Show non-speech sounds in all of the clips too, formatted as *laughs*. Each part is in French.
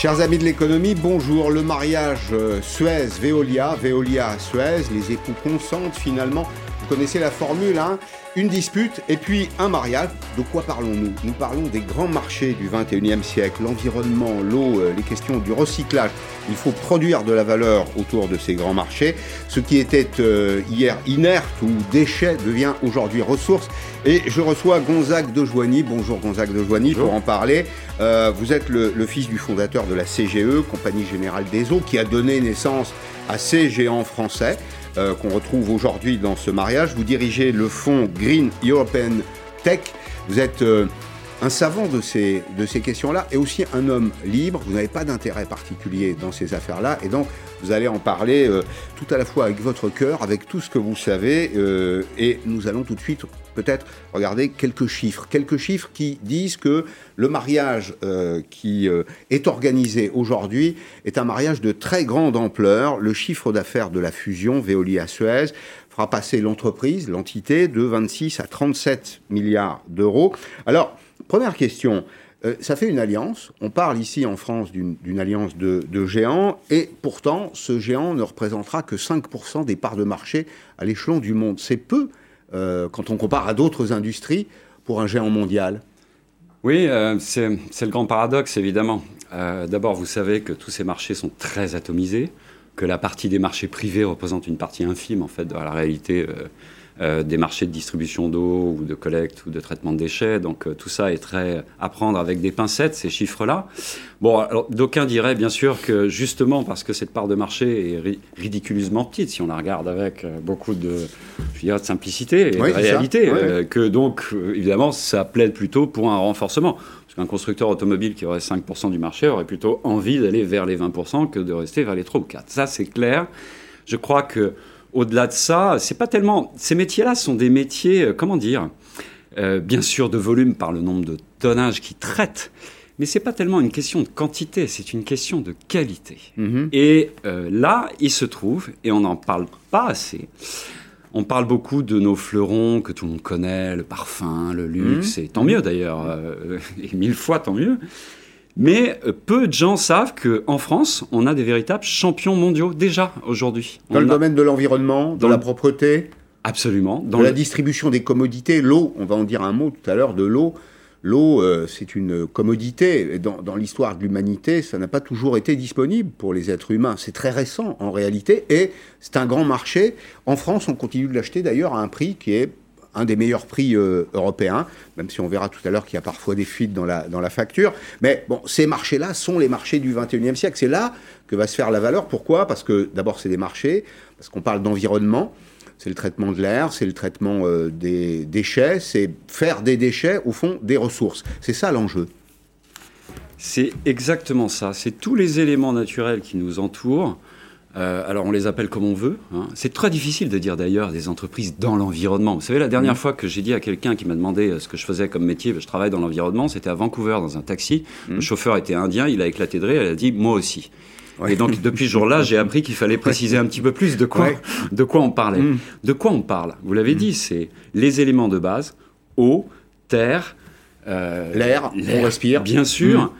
Chers amis de l'économie, bonjour. Le mariage euh, Suez-Veolia, Veolia-Suez, les époux consentent finalement. Vous connaissez la formule, hein Une dispute et puis un mariage. De quoi parlons-nous? Nous parlons des grands marchés du 21e siècle, l'environnement, l'eau, euh, les questions du recyclage. Il faut produire de la valeur autour de ces grands marchés. Ce qui était euh, hier inerte ou déchet devient aujourd'hui ressource. Et je reçois Gonzague de Joigny. Bonjour Gonzague de Joigny pour en parler. Euh, vous êtes le, fils du fondateur de la CGE, Compagnie Générale des Eaux, qui a donné naissance à ces géants français euh, qu'on retrouve aujourd'hui dans ce mariage. Vous dirigez le fonds Green European Tech. Vous êtes un savant de ces, de ces questions-là et aussi un homme libre. Vous n'avez pas d'intérêt particulier dans ces affaires-là et donc vous allez en parler euh, tout à la fois avec votre cœur, avec tout ce que vous savez euh, et nous allons tout de suite peut-être regarder quelques chiffres. Quelques chiffres qui disent que le mariage euh, qui est organisé aujourd'hui est un mariage de très grande ampleur. Le chiffre d'affaires de la fusion Veolia-Suez fera passer l'entreprise, l'entité, de 26 à 37 milliards d'euros. Alors, Première question. Euh, ça fait une alliance. On parle ici en France d'une alliance de, géants, et pourtant, ce géant ne représentera que 5% des parts de marché à l'échelon du monde. C'est peu euh, quand on compare à d'autres industries pour un géant mondial. Oui, euh, c'est le grand paradoxe, évidemment. D'abord, vous savez que tous ces marchés sont très atomisés, que la partie des marchés privés représente une partie infime, en fait, de la réalité euh, des marchés de distribution d'eau ou de collecte ou de traitement de déchets. Donc euh, tout ça est très à prendre avec des pincettes, ces chiffres-là. Bon, alors d'aucuns diraient bien sûr que justement parce que cette part de marché est ridiculeusement petite, si on la regarde avec euh, beaucoup de, je de simplicité et de réalité, que donc évidemment ça plaide plutôt pour un renforcement. Parce qu'un constructeur automobile qui aurait 5% du marché aurait plutôt envie d'aller vers les 20% que de rester vers les 3 ou 4. Ça c'est clair. Je crois que au-delà de ça, c'est pas tellement. Ces métiers-là sont des métiers, euh, comment dire, euh, bien sûr de volume par le nombre de tonnages qui traitent, mais c'est pas tellement une question de quantité, c'est une question de qualité. Mhm. Et euh, là, il se trouve, et on n'en parle pas assez. On parle beaucoup de nos fleurons que tout le monde connaît, le parfum, le luxe, mhm. et tant mieux d'ailleurs, *laughs* et mille fois tant mieux. Mais euh, peu de gens savent qu'en France, on a des véritables champions mondiaux déjà aujourd'hui. Dans le domaine de l'environnement, de la propreté Absolument. Dans la distribution des commodités, l'eau, on va en dire un mot tout à l'heure de l'eau. L'eau, euh, c'est une commodité. Dans, dans l'histoire de l'humanité, ça n'a pas toujours été disponible pour les êtres humains. C'est très récent en réalité et c'est un grand marché. En France, on continue de l'acheter d'ailleurs à un prix qui est un des meilleurs prix euh, européens, même si on verra tout à l'heure qu'il y a parfois des fuites dans la, dans la facture. Mais bon, ces marchés-là sont les marchés du 21e siècle. C'est là que va se faire la valeur. Pourquoi? Parce que d'abord, c'est des marchés, parce qu'on parle d'environnement. C'est le traitement de l'air, c'est le traitement euh, des déchets, c'est faire des déchets, au fond, des ressources. C'est ça l'enjeu. C'est exactement ça. C'est tous les éléments naturels qui nous entourent euh, alors on les appelle comme on veut. Hein. C'est très difficile de dire d'ailleurs des entreprises dans l'environnement. Vous savez, la dernière mmh. fois que j'ai dit à quelqu'un qui m'a demandé euh, ce que je faisais comme métier, je travaille dans l'environnement, c'était à Vancouver dans un taxi. Mmh. Le chauffeur était indien, il a éclaté de rire, il a dit moi aussi. Et donc depuis ce jour-là, j'ai appris qu'il fallait préciser un petit peu plus de quoi, de quoi on parlait. Mmh. De quoi on parle? Vous l'avez dit, c'est les éléments de base eau, terre, euh, l'air, on respire, bien sûr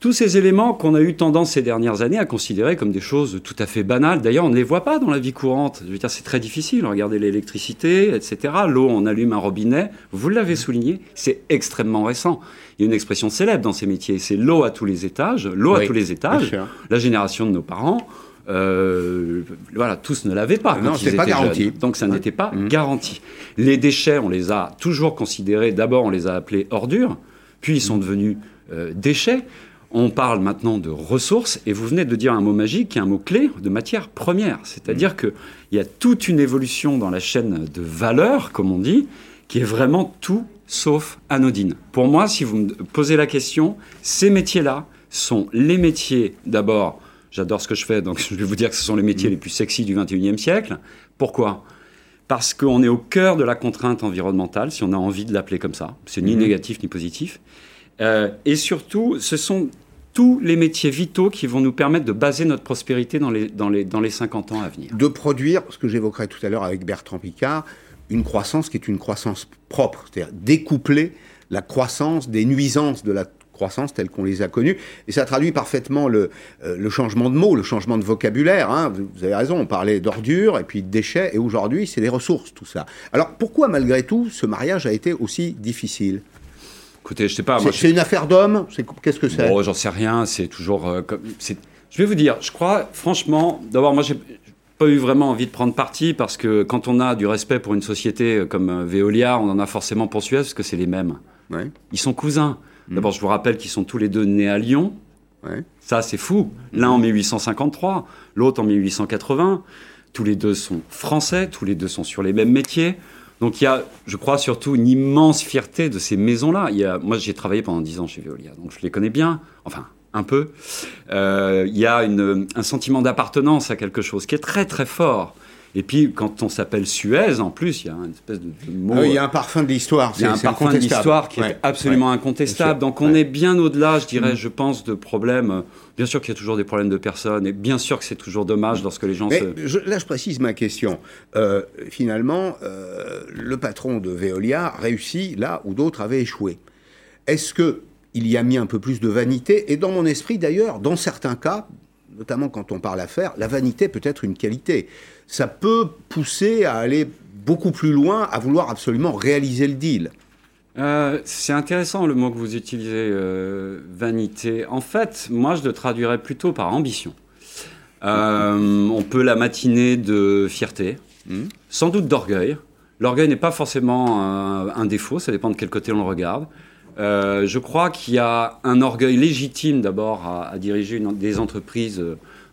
tous ces éléments qu'on a eu tendance ces dernières années à considérer comme des choses tout à fait banales. D'ailleurs, on ne les voit pas dans la vie courante. Je veux dire, c'est très difficile. Regardez l'électricité, etc. L'eau, on allume un robinet. Vous l'avez souligné, c'est extrêmement récent. Il y a une expression célèbre dans ces métiers, c'est l'eau à tous les étages. L'eau à tous les étages. La génération de nos parents. Euh, voilà, tous ne l'avaient pas. Non, c'était pas garanti. donc ça n'était pas mmh. garanti. Les déchets, on les a toujours considérés. D'abord, on les a appelés ordures, puis ils sont devenus euh, déchets. On parle maintenant de ressources, et vous venez de dire un mot magique, qui est un mot clé, de matière première. C'est-à-dire mm. qu'il y a toute une évolution dans la chaîne de valeur, comme on dit, qui est vraiment tout sauf anodine. Pour moi, si vous me posez la question, ces métiers-là sont les métiers, d'abord, j'adore ce que je fais, donc *laughs* je vais vous dire que ce sont les métiers mm. les plus sexy du 21e siècle. Pourquoi? Parce qu'on est au cœur de la contrainte environnementale, si on a envie de l'appeler comme ça. C'est ni mm. négatif ni positif. Euh, et surtout, ce sont tous les métiers vitaux qui vont nous permettre de baser notre prospérité dans les, dans les, dans les 50 ans à venir. De produire, ce que j'évoquerai tout à l'heure avec Bertrand Picard, une croissance qui est une croissance propre, c'est-à-dire découpler la croissance des nuisances de la croissance telles qu'on les a connues. Et ça traduit parfaitement le, euh, le changement de mots, le changement de vocabulaire. Hein. Vous, avez raison, on parlait d'ordures et puis de déchets, et aujourd'hui, c'est des ressources, tout ça. Alors pourquoi, malgré tout, ce mariage a été aussi difficile? Écoutez, je sais pas. C'est une affaire d'homme Qu'est-ce que c'est? Bon, j'en sais rien. C'est toujours. Euh, comme, je vais vous dire, je crois, franchement, d'abord, moi, j'ai pas eu vraiment envie de prendre parti parce que quand on a du respect pour une société comme euh, Veolia, on en a forcément pour Suez parce que c'est les mêmes. Ils sont cousins. Mm. D'abord, je vous rappelle qu'ils sont tous les deux nés à Lyon. Ça, c'est fou. L'un en 1853, l'autre en 1880. Tous les deux sont français, tous les deux sont sur les mêmes métiers. Donc il y a, je crois, surtout une immense fierté de ces maisons-là. Moi, j'ai travaillé pendant 10 ans chez Veolia, donc je les connais bien. Enfin, un peu. Euh, il y a un sentiment d'appartenance à quelque chose qui est très très fort. Et puis, quand on s'appelle Suez, en plus, il y a une espèce de, mot. Ah il y a un parfum de l'histoire. Il y a un parfum de l'histoire qui est absolument incontestable. Donc, on est bien au-delà, je dirais, mm. je pense, de problèmes. Bien sûr qu'il y a toujours des problèmes de personnes, et bien sûr que c'est toujours dommage lorsque les gens se. là, je précise ma question. Euh, finalement, euh, le patron de Veolia réussit là où d'autres avaient échoué. Est-ce que il y a mis un peu plus de vanité? Et dans mon esprit, d'ailleurs, dans certains cas, notamment quand on parle affaires, la vanité peut être une qualité. Ça peut pousser à aller beaucoup plus loin, à vouloir absolument réaliser le deal. Euh, c'est intéressant le mot que vous utilisez, euh, vanité. En fait, moi, je le traduirais plutôt par ambition. Euh, on peut la matiner de fierté, hmm. sans doute d'orgueil. L'orgueil n'est pas forcément un, défaut, ça dépend de quel côté on le regarde. Je crois qu'il y a un orgueil légitime d'abord à, diriger des entreprises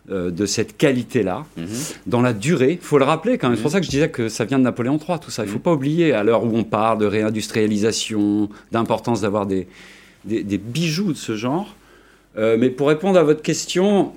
euh, de cette qualité-là, mhm. dans la durée. Il faut le rappeler quand même. C'est pour mhm. ça que je disais que ça vient de Napoléon III, tout ça. Il ne faut mhm. pas oublier, à l'heure où on parle de réindustrialisation, d'importance d'avoir des, des, bijoux de ce genre. Euh, mais pour répondre à votre question,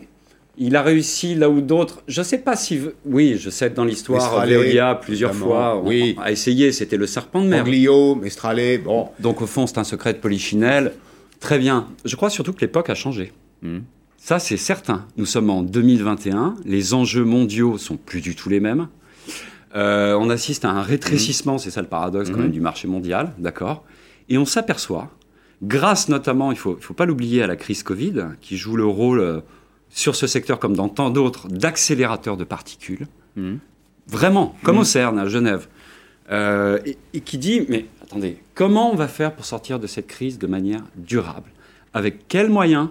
il a réussi là où d'autres. Je ne sais pas si. Oui, je sais que dans l'histoire, Veolia, plusieurs fois, oui. a essayé. C'était le serpent de mer. Anglio, Mestralé, bon. Donc au fond, c'est un secret de Polichinelle. Très bien. Je crois surtout que l'époque a changé. Hmm. Ça, c'est certain. Nous sommes en 2021. Les enjeux mondiaux sont plus du tout les mêmes. Euh, on assiste à un rétrécissement, c'est ça le paradoxe quand même du marché mondial, d'accord? Et on s'aperçoit, grâce notamment, il ne faut, faut pas l'oublier, à la crise Covid, qui joue le rôle euh, sur ce secteur comme dans tant d'autres d'accélérateurs de particules. Mmh. Vraiment, comme mmh. au CERN à Genève. Euh, et, qui dit, mais attendez, comment on va faire pour sortir de cette crise de manière durable? Avec quels moyens?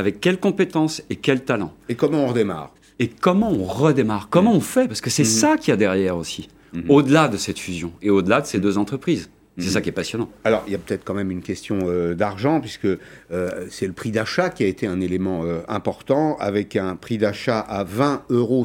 Avec quelles compétences et quels talents Et comment on redémarre? Et comment on redémarre? Comment mmh. on fait? Parce que c'est ça qu'il y a derrière aussi, au-delà de cette fusion et au-delà de ces deux entreprises. C'est ça qui est passionnant. Alors, il y a peut-être quand même une question euh, d'argent, puisque euh, c'est le prix d'achat qui a été un élément euh, important, avec un prix d'achat à 20,50 euros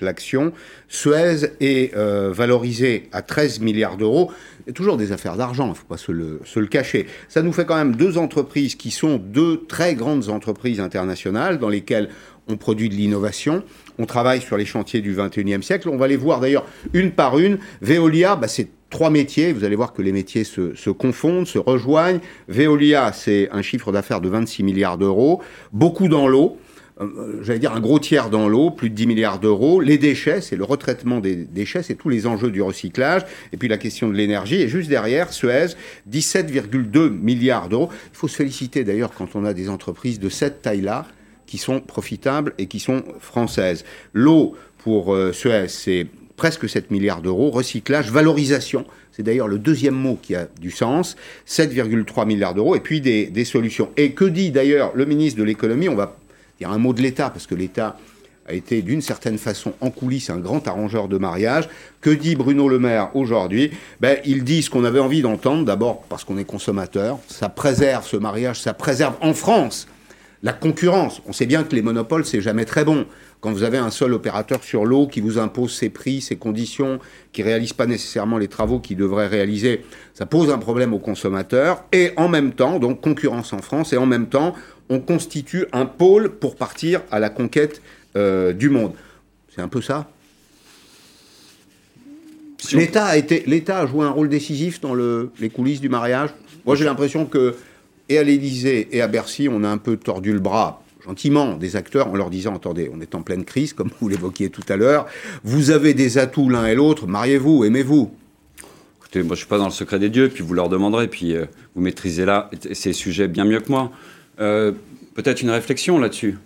l'action. Suez est valorisé à 13 milliards d'euros. Toujours des affaires d'argent, il ne faut pas se le, se le, cacher. Ça nous fait quand même deux entreprises qui sont deux très grandes entreprises internationales dans lesquelles on produit de l'innovation. On travaille sur les chantiers du 21e siècle. On va les voir d'ailleurs une par une. Veolia, bah, c'est trois métiers. Vous allez voir que les métiers se, confondent, se rejoignent. Veolia, c'est un chiffre d'affaires de 26 milliards d'euros. Beaucoup dans l'eau. Euh, j'allais dire un gros tiers dans l'eau, plus de 10 milliards d'euros. Les déchets, c'est le retraitement des déchets, c'est tous les enjeux du recyclage. Et puis la question de l'énergie. Et juste derrière, Suez, 17,2 milliards d'euros. Il faut se féliciter d'ailleurs quand on a des entreprises de cette taille-là qui sont profitables et qui sont françaises. L'eau, pour euh, Suez, c'est presque 7 milliards d'euros. Recyclage, valorisation, c'est d'ailleurs le deuxième mot qui a du sens, 7,3 milliards d'euros, et puis des, solutions. Et que dit d'ailleurs le ministre de l'économie? On va dire un mot de l'État, parce que l'État a été d'une certaine façon en coulisses un grand arrangeur de mariage. Que dit Bruno Le Maire aujourd'hui? Ben, Il dit ce qu'on avait envie d'entendre, d'abord parce qu'on est consommateur, ça préserve ce mariage, ça préserve en France la concurrence. On sait bien que les monopoles, c'est jamais très bon. Quand vous avez un seul opérateur sur l'eau qui vous impose ses prix, ses conditions, qui réalise pas nécessairement les travaux qu'il devrait réaliser, ça pose un problème aux consommateurs. Et en même temps, donc concurrence en France, et en même temps, on constitue un pôle pour partir à la conquête euh, du monde. C'est un peu ça? L'État a été, l'État a joué un rôle décisif dans le, les coulisses du mariage? Moi, j'ai l'impression que et à l'Élysée et à Bercy, on a un peu tordu le bras gentiment des acteurs en leur disant attendez, on est en pleine crise, comme vous l'évoquiez tout à l'heure, vous avez des atouts l'un et l'autre, mariez-vous, aimez-vous. Écoutez, moi je suis pas dans le secret des dieux, puis vous leur demanderez, puis euh, vous maîtrisez là ces sujets bien mieux que moi. Euh, peut-être une réflexion là-dessus.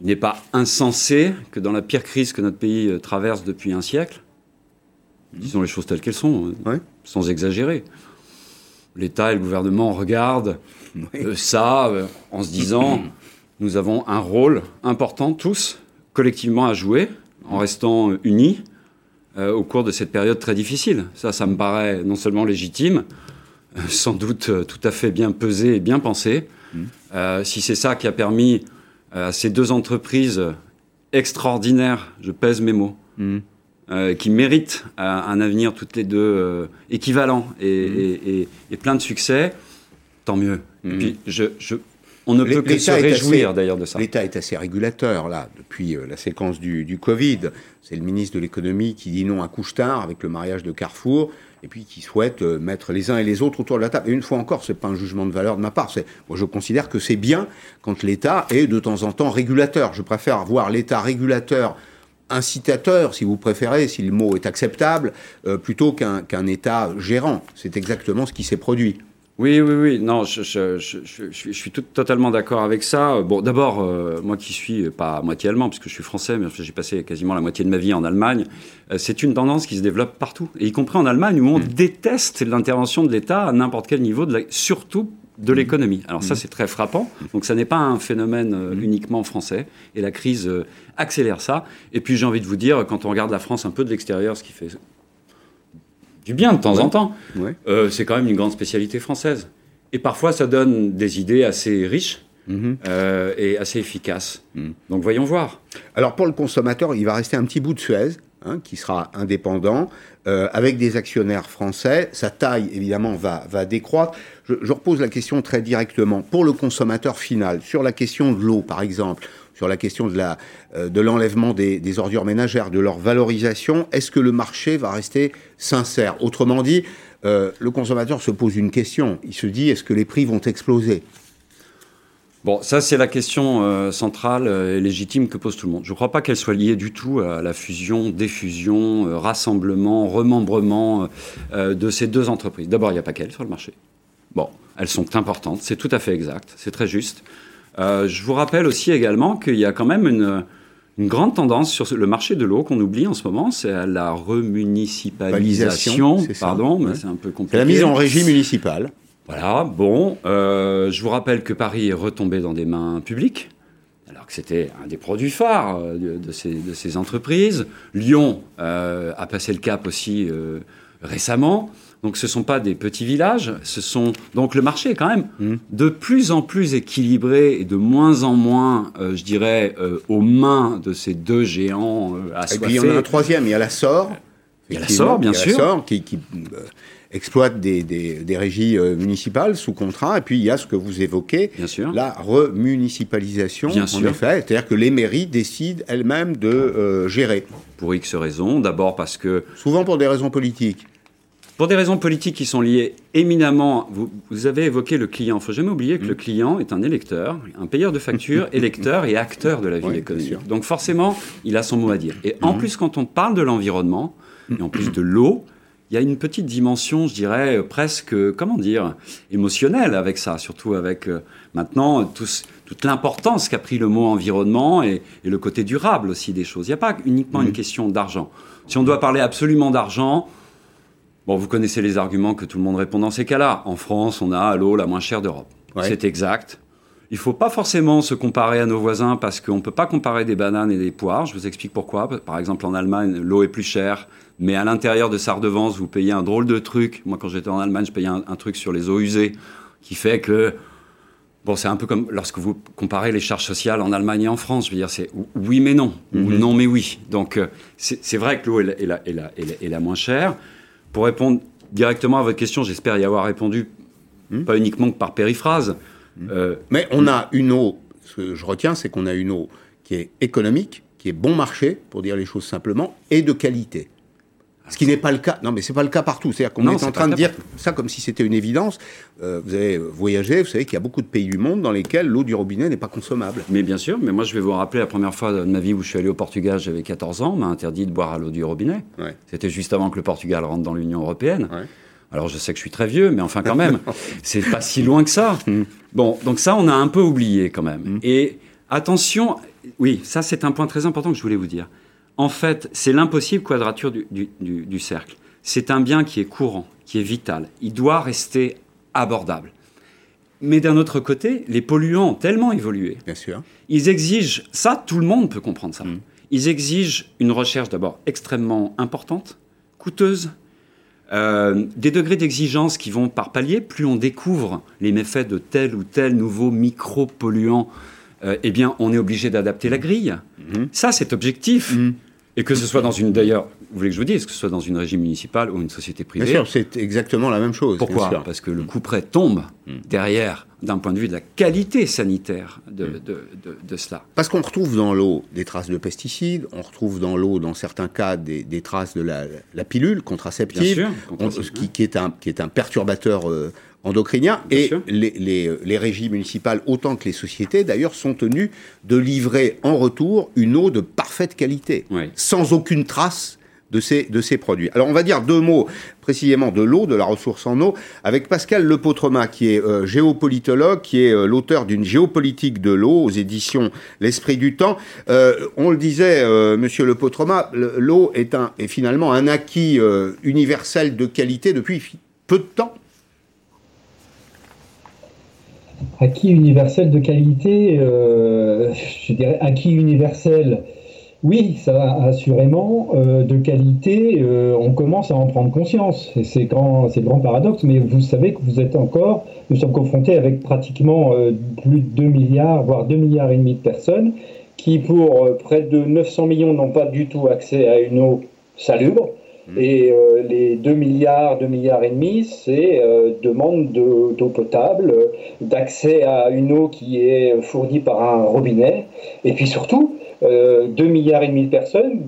Il n'est pas insensé que dans la pire crise que notre pays euh, traverse depuis un siècle, disons les choses telles qu'elles sont, sans exagérer, l'État et le gouvernement regardent ça en se disant *clears throat* nous avons un rôle important tous collectivement à jouer en restant unis euh, au cours de cette période très difficile. Ça, ça me paraît non seulement légitime, euh, sans doute euh, tout à fait bien pesé et bien pensé. Mmh. si c'est ça qui a permis à ces deux entreprises extraordinaires, je pèse mes mots, mmh. Qui méritent un avenir toutes les deux équivalent mmh. et, plein de succès, tant mieux. Et puis, je, je, on ne peut que se réjouir d'ailleurs de ça. L'État est assez régulateur, là, depuis euh, la séquence du, Covid. C'est le ministre de l'économie qui dit non à Couchetard avec le mariage de Carrefour, et puis qui souhaite euh, mettre les uns et les autres autour de la table. Et une fois encore, c'est pas un jugement de valeur de ma part. Moi, je considère que c'est bien quand l'État est de temps en temps régulateur. Je préfère voir l'État régulateur incitateur, si vous préférez, si le mot est acceptable, euh, plutôt qu'un État gérant. C'est exactement ce qui s'est produit. Oui, oui, oui. Non, je, suis tout, totalement d'accord avec ça. Bon, d'abord, euh, moi qui suis pas moitié allemand, puisque je suis français, mais j'ai passé quasiment la moitié de ma vie en Allemagne, euh, c'est une tendance qui se développe partout, et y compris en Allemagne, où on mm. déteste l'intervention de l'État à n'importe quel niveau, de surtout de mm. l'économie. Alors ça, mm. c'est très frappant. Donc ça n'est pas un phénomène euh, uniquement français, et la crise accélère ça. Et puis j'ai envie de vous dire, quand on regarde la France un peu de l'extérieur, ce qui fait du bien de temps en temps. Euh, c'est quand même une grande spécialité française. Et parfois, ça donne des idées assez riches. Mhm. Euh, et assez efficaces. Mhm. Donc voyons voir. Alors pour le consommateur, il va rester un petit bout de Suez, hein, qui sera indépendant, euh, avec des actionnaires français. Sa taille, évidemment, va, va décroître. Je, repose la question très directement. Pour le consommateur final, sur la question de l'eau, par exemple, sur la question de la euh, de l'enlèvement des, ordures ménagères, de leur valorisation, est-ce que le marché va rester sincère? Autrement dit, euh, le consommateur se pose une question. Il se dit est-ce que les prix vont exploser? Bon, ça c'est la question euh, centrale et légitime que pose tout le monde. Je ne crois pas qu'elle soit liée du tout à la fusion, diffusion, rassemblement, remembrement de ces deux entreprises. D'abord, il n'y a pas qu'elles sur le marché. Bon, elles sont importantes, c'est tout à fait exact, c'est très juste. Euh, je vous rappelle aussi également qu'il y a quand même une, grande tendance sur le marché de l'eau qu'on oublie en ce moment, c'est la remunicipalisation. Pardon, mais c'est un peu compliqué. la mise en régie municipale. Voilà, bon, euh, je vous rappelle que Paris est retombé dans des mains publiques, alors que c'était un des produits phares euh, de, ces, entreprises. Lyon a passé le cap aussi récemment. Donc ce ne sont pas des petits villages, ce sont donc le marché quand même mmh. de plus en plus équilibré et de moins en moins, euh, je dirais, euh, aux mains de ces deux géants euh, assoiffés. Et puis il y en a un troisième, il y a la SOR. Il y a la SOR, bien sûr. La SOR qui, exploite des, des, régies municipales sous contrat. Et puis il y a ce que vous évoquez, bien sûr. la remunicipalisation, bien en effet. C'est-à-dire que les mairies décident elles-mêmes de gérer. Pour X raisons. D'abord parce que... Souvent pour des raisons politiques. Pour des raisons politiques qui sont liées éminemment, vous, avez évoqué le client. Il ne faut jamais oublier que le mm. client est un électeur, un payeur de factures, *laughs* électeur et acteur de la vie économique. Donc forcément, il a son mot à dire. Et en mm. plus, quand on parle de l'environnement, et en plus de l'eau, il y a une petite dimension, je dirais, presque, comment dire, émotionnelle avec ça, surtout avec euh, maintenant toute l'importance qu'a pris le mot environnement et, le côté durable aussi des choses. Il n'y a pas uniquement une mm. question d'argent. Si on doit parler absolument d'argent, Bon, vous connaissez les arguments que tout le monde répond dans ces cas-là. En France, on a l'eau la moins chère d'Europe. C'est exact. Il ne faut pas forcément se comparer à nos voisins parce qu'on ne peut pas comparer des bananes et des poires. Je vous explique pourquoi. Par exemple, en Allemagne, l'eau est plus chère, mais à l'intérieur de sa redevance, vous payez un drôle de truc. Moi, quand j'étais en Allemagne, je payais un, truc sur les eaux usées qui fait que Bon, c'est un peu comme lorsque vous comparez les charges sociales en Allemagne et en France. Je veux dire, c'est oui mais non, ou mhm. non mais oui. Donc, euh, c'est vrai que l'eau est, est, la moins chère. Pour répondre directement à votre question, j'espère y avoir répondu, hmm. pas uniquement par périphrase. Hmm. Euh, Mais on a une eau, ce que je retiens, c'est qu'on a une eau qui est économique, qui est bon marché, pour dire les choses simplement, et de qualité. Ce qui n'est pas le cas. Non, mais c'est pas le cas partout. C'est-à-dire qu'on est, en train de dire ça comme si c'était une évidence. Euh, vous avez voyagé, vous savez qu'il y a beaucoup de pays du monde dans lesquels l'eau du robinet n'est pas consommable. Mais bien sûr, mais moi je vais vous rappeler la première fois de ma vie où je suis allé au Portugal, j'avais 14 ans, on m'a interdit de boire à l'eau du robinet. C'était juste avant que le Portugal rentre dans l'Union européenne. Alors je sais que je suis très vieux, mais enfin quand même, *laughs* c'est pas si loin que ça. Mm. Bon, donc ça, on a un peu oublié quand même. Mm. Et attention, oui, ça c'est un point très important que je voulais vous dire. En fait, c'est l'impossible quadrature du, du cercle. C'est un bien qui est courant, qui est vital. Il doit rester abordable. Mais d'un autre côté, les polluants ont tellement évolué. Bien sûr. Ils exigent, ça, tout le monde peut comprendre ça. Mm. Ils exigent une recherche d'abord extrêmement importante, coûteuse, euh, des degrés d'exigence qui vont par palier. Plus on découvre les méfaits de tel ou tel nouveau micro-polluant, euh, eh bien, on est obligé d'adapter la grille. Mm-hmm. Ça, c'est objectif. Mm. Et que ce soit dans une, d'ailleurs, vous voulez que je vous dise, que ce soit dans une régie municipale ou une société privée. Bien sûr, c'est exactement la même chose. Pourquoi Parce que le coup près tombe mm. derrière, d'un point de vue de la qualité sanitaire de, mm. de, de, cela. Parce qu'on retrouve dans l'eau des traces de pesticides, on retrouve dans l'eau, dans certains cas, des, des traces de la, la pilule contraceptive, Bien sûr, qui, qui, est un, qui est un perturbateur euh, endocriniens. et les, les, les, régies municipales, autant que les sociétés, d'ailleurs, sont tenues de livrer en retour une eau de parfaite qualité, sans aucune trace de ces, de ces produits. Alors on va dire deux mots précisément de l'eau, de la ressource en eau, avec Pascal Lepotrema, qui est euh, géopolitologue, qui est euh, l'auteur d'une géopolitique de l'eau aux éditions L'Esprit du Temps. Euh, on le disait, Monsieur Lepotrema, l'eau est, un, est finalement un acquis universel de qualité depuis peu de temps. Acquis universel de qualité, euh, je dirais acquis universel, oui, ça assurément. Euh, de qualité, euh, on commence à en prendre conscience. Et c'est le grand paradoxe, mais vous savez que vous êtes encore, nous sommes confrontés avec pratiquement plus de 2 milliards, voire 2 milliards et demi de personnes qui, pour près de 900 millions, n'ont pas du tout accès à une eau salubre. Mmh. Et euh, les 2 milliards, 2 milliards et demi, c'est euh, demande d'eau potable, d'accès à une eau qui est fournie par un robinet, et puis surtout, euh, 2 milliards et demi de personnes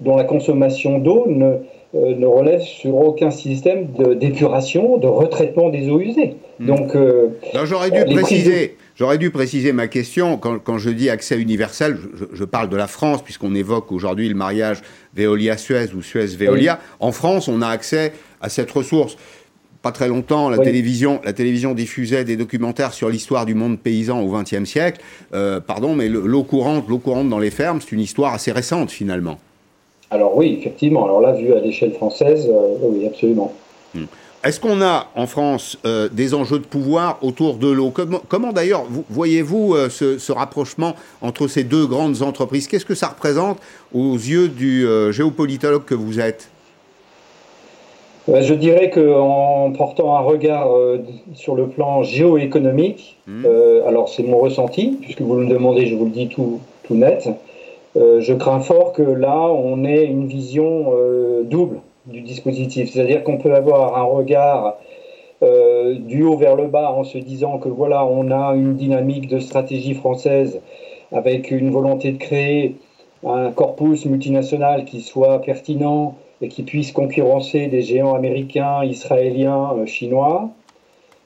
dont la consommation d'eau ne, euh, ne relève sur aucun système d'épuration, de, retraitement des eaux usées. Mmh. Donc, j'aurais dû préciser. J'aurais dû préciser ma question. Quand, je dis accès universel, je, parle de la France, puisqu'on évoque aujourd'hui le mariage Veolia-Suez ou Suez-Veolia. En France, on a accès à cette ressource. Pas très longtemps, la, télévision, la télévision diffusait des documentaires sur l'histoire du monde paysan au XXe siècle. Euh, pardon, mais l'eau courante, l'eau courante dans les fermes, c'est une histoire assez récente finalement. Alors oui, effectivement. Alors là, vu à l'échelle française, euh, oui, absolument. Hmm. Est-ce qu'on a en France euh, des enjeux de pouvoir autour de l'eau Comment, d'ailleurs voyez-vous euh, ce, rapprochement entre ces deux grandes entreprises Qu'est-ce que ça représente aux yeux du euh, géopolitologue que vous êtes Je dirais qu'en portant un regard sur le plan géoéconomique, hmm. alors c'est mon ressenti, puisque vous me demandez, je vous le dis tout, tout net, je crains fort que là, on ait une vision double du dispositif. C'est-à-dire qu'on peut avoir un regard euh, du haut vers le bas en se disant que voilà, on a une dynamique de stratégie française avec une volonté de créer un corpus multinational qui soit pertinent et qui puisse concurrencer des géants américains, israéliens, euh, chinois.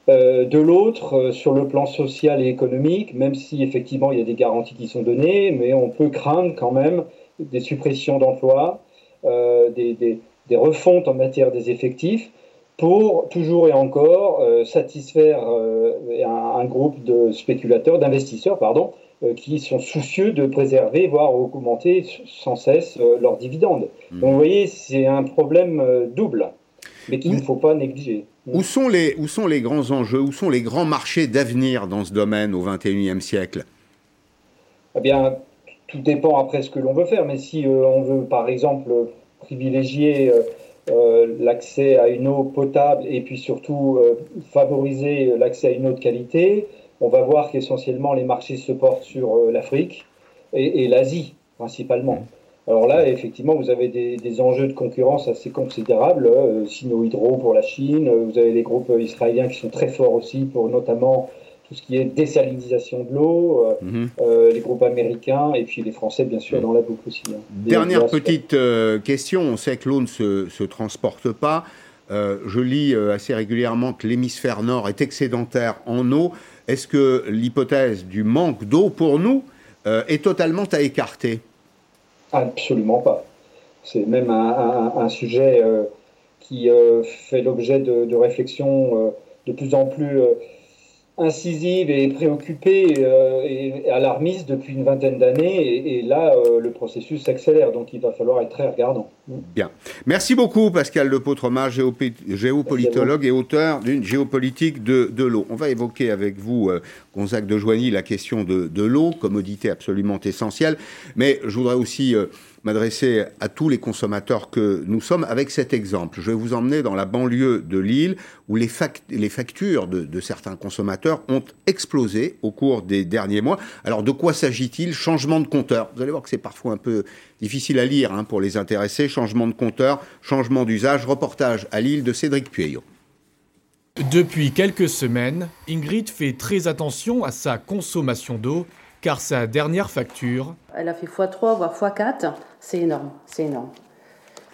Euh, de l'autre, sur le plan social et économique, même si effectivement il y a des garanties qui sont données, mais on peut craindre quand même des suppressions d'emplois, des, des refontes en matière des effectifs pour toujours et encore euh, satisfaire euh, un, groupe de spéculateurs, d'investisseurs, pardon, euh, qui sont soucieux de préserver, voire augmenter sans cesse leurs dividendes. Mmh. Donc vous voyez, c'est un problème double, mais qu'il ne faut pas négliger. Où sont, les, où sont les grands enjeux, où sont les grands marchés d'avenir dans ce domaine au XXIe siècle? Eh bien, tout dépend après ce que l'on veut faire, mais si on veut, par exemple, privilégier euh, euh, l'accès à une eau potable et puis surtout euh, favoriser l'accès à une eau de qualité, on va voir qu'essentiellement les marchés se portent sur l'Afrique et, l'Asie principalement. Alors là, effectivement, vous avez des, enjeux de concurrence assez considérables. Sino Hydro pour la Chine, vous avez les groupes israéliens qui sont très forts aussi pour notamment tout ce qui est désalinisation de l'eau, euh, mhm. euh, les groupes américains et puis les Français, bien sûr, dans la boucle aussi. Hein. Dernière petite euh, question, on sait que l'eau ne se, se transporte pas. je lis assez régulièrement que l'hémisphère nord est excédentaire en eau. Est-ce que l'hypothèse du manque d'eau pour nous est totalement à écarter? Absolument pas. C'est même un, un, un sujet qui fait l'objet de, de réflexions de plus en plus incisive et préoccupée euh, et alarmiste depuis une vingtaine d'années. Et, là, euh, le processus s'accélère. Donc, il va falloir être très regardant. Bien. Merci beaucoup, Pascal Lepôtre-Mars, géopolitologue et auteur d'une géopolitique de, de l'eau. On va évoquer avec vous, euh, Gonzague de Joigny, la question de, de l'eau, commodité absolument essentielle. Mais je voudrais aussi m'adresser à tous les consommateurs que nous sommes avec cet exemple. Je vais vous emmener dans la banlieue de Lille où les, les factures de, certains consommateurs ont explosé au cours des derniers mois. Alors de quoi s'agit-il? Changement de compteur. Vous allez voir que c'est parfois un peu difficile à lire hein, pour les intéressés. Changement de compteur, changement d'usage. Reportage à Lille de Cédric Pueyo. Depuis quelques semaines, Ingrid fait très attention à sa consommation d'eau car sa dernière facture... Elle a fait x3, voire x4. C'est énorme, c'est énorme.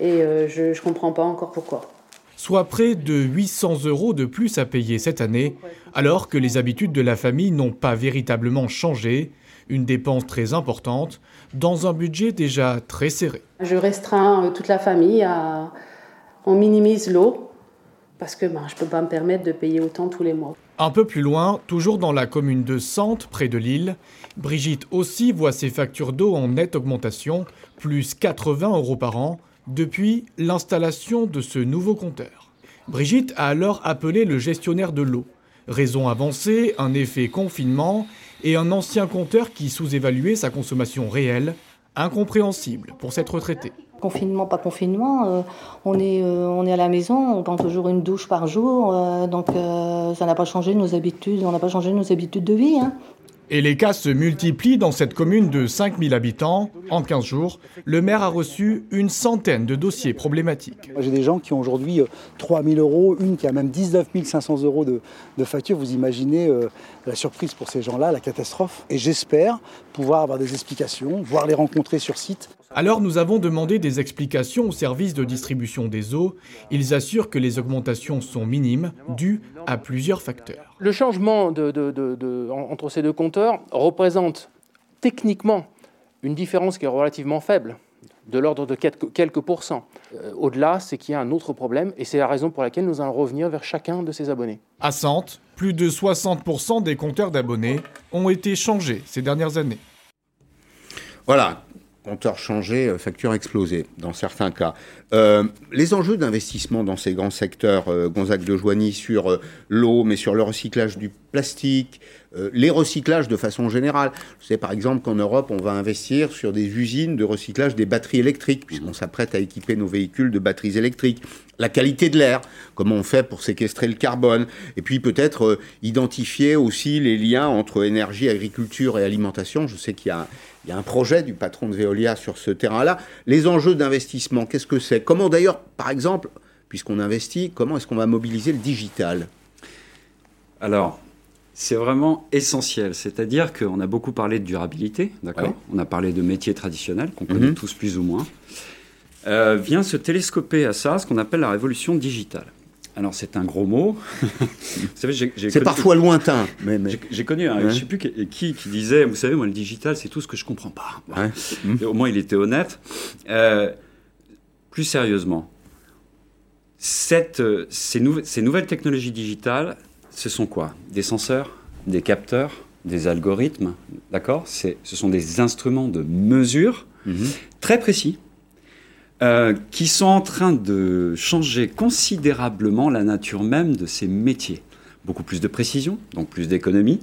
Et euh, je ne comprends pas encore pourquoi. Soit près de 800 euros de plus à payer cette année, alors que les habitudes de la famille n'ont pas véritablement changé, une dépense très importante, dans un budget déjà très serré. Je restreins euh, toute la famille, à... on minimise l'eau, parce que ben, je ne peux pas me permettre de payer autant tous les mois. Un peu plus loin, toujours dans la commune de Sante, près de Lille, Brigitte aussi voit ses factures d'eau en nette augmentation, plus 80 euros par an, depuis l'installation de ce nouveau compteur. Brigitte a alors appelé le gestionnaire de l'eau. Raison avancée, un effet confinement et un ancien compteur qui sous-évaluait sa consommation réelle, incompréhensible pour cette retraitée confinement, pas confinement, euh, on, est, euh, on est à la maison, on prend toujours une douche par jour, euh, donc ça n'a pas changé nos habitudes, on n'a pas changé nos habitudes de vie. Hein. Et les cas se multiplient dans cette commune de 5000 habitants. En 15 jours, le maire a reçu une centaine de dossiers problématiques. J'ai des gens qui ont aujourd'hui 3000 euros, une qui a même 19 500 euros de, de facture. Vous imaginez la surprise pour ces gens-là, la catastrophe. Et j'espère pouvoir avoir des explications, voire les rencontrer sur site. Alors nous avons demandé des explications au service de distribution des eaux. Ils assurent que les augmentations sont minimes, dues à plusieurs facteurs. Le changement entre ces deux compteurs représente techniquement une différence qui est relativement faible, de l'ordre de quelques pourcents. Euh, au-delà, c'est qu'il y a un autre problème, et c'est la raison pour laquelle nous allons revenir vers chacun de ces abonnés. À Sante, plus de 60% des compteurs d'abonnés ont été changés ces dernières années. Voilà, compteur changé, euh, facture explosée, dans certains cas. Euh, les enjeux d'investissement dans ces grands secteurs, euh, Gonzague de Joigny, sur l'eau, mais sur le recyclage du plastique, les recyclages de façon générale. Sais par exemple qu'en Europe, on va investir sur des usines de recyclage des batteries électriques, puisqu'on s'apprête à équiper nos véhicules de batteries électriques. La qualité de l'air, comment on fait pour séquestrer le carbone, et puis peut-être identifier aussi les liens entre énergie, agriculture et alimentation. Je sais qu'il y a un projet du patron de Veolia sur ce terrain-là. Les enjeux d'investissement, qu'est-ce que c'est? Comment d'ailleurs, par exemple, puisqu'on investit, comment est-ce qu'on va mobiliser le digital? Alors, c'est vraiment essentiel. C'est-à-dire qu'on a beaucoup parlé de durabilité, d'accord? On a parlé de métiers traditionnels qu'on connaît mhm. tous plus ou moins. Euh, vient se télescoper à ça ce qu'on appelle la révolution digitale. Alors c'est un gros mot. *laughs* c'est parfois lointain. Mais, J'ai connu, un, je ne sais plus qui, qui disait, vous savez, moi le digital c'est tout ce que je comprends pas. Au moins il était honnête. Euh, plus sérieusement, cette, ces, ces, nouvelles technologies digitales, ce sont quoi? Des senseurs, des capteurs, des algorithmes, d'accord? Ce sont des instruments de mesure mhm. très précis euh, qui sont en train de changer considérablement la nature même de ces métiers. Beaucoup plus de précision, donc plus d'économie.